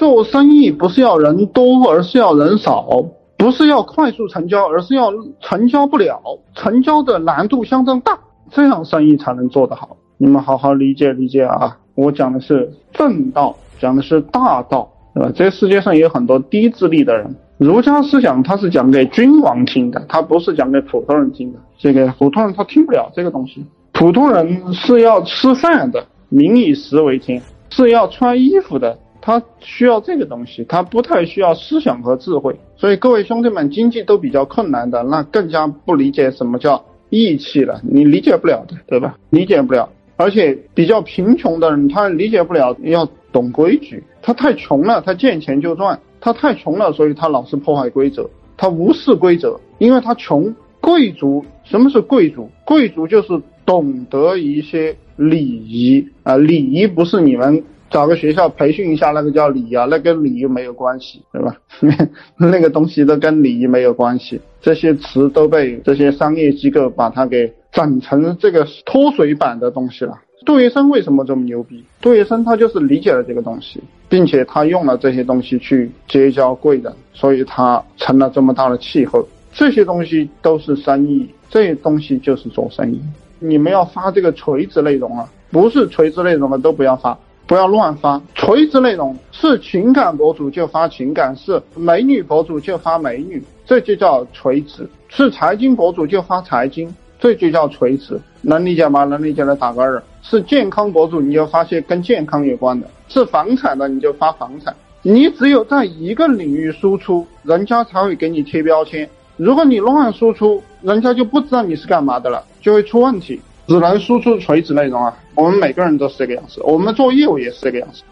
做生意不是要人多，而是要人少；不是要快速成交，而是要成交不了，成交的难度相当大，这样生意才能做得好。你们好好理解理解啊！我讲的是正道，讲的是大道，对吧？这世界上有很多低智力的人。儒家思想它是讲给君王听的，它不是讲给普通人听的。这个普通人他听不了这个东西。普通人是要吃饭的，民以食为天，是要穿衣服的，他需要这个东西，他不太需要思想和智慧。所以各位兄弟们，经济都比较困难的，那更加不理解什么叫义气了，你理解不了的，对吧？理解不了。而且比较贫穷的人，他理解不了要懂规矩，他太穷了，他见钱就赚。他太穷了，所以他老是破坏规则，他无视规则，因为他穷。贵族什么是贵族？贵族就是懂得一些礼仪啊，礼仪不是你们找个学校培训一下那个叫礼仪啊，那跟礼仪没有关系，对吧？那个东西都跟礼仪没有关系，这些词都被这些商业机构把它给整成这个脱水版的东西了。杜月笙为什么这么牛逼？杜月笙他就是理解了这个东西，并且他用了这些东西去结交贵人，所以他成了这么大的气候。这些东西都是生意，这些东西就是做生意。你们要发这个垂直内容啊，不是垂直内容的都不要发，不要乱发。垂直内容是情感博主就发情感，是美女博主就发美女，这就叫垂直；是财经博主就发财经。这就叫垂直，能理解吗？能理解的打个二。是健康博主，你就发些跟健康有关的；是房产的，你就发房产。你只有在一个领域输出，人家才会给你贴标签。如果你乱输出，人家就不知道你是干嘛的了，就会出问题。只能输出垂直内容啊！我们每个人都是这个样子，我们做业务也是这个样子。